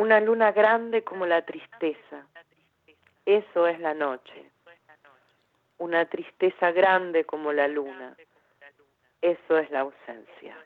Una luna grande como la tristeza. Eso es la noche. Una tristeza grande como la luna. Eso es la ausencia.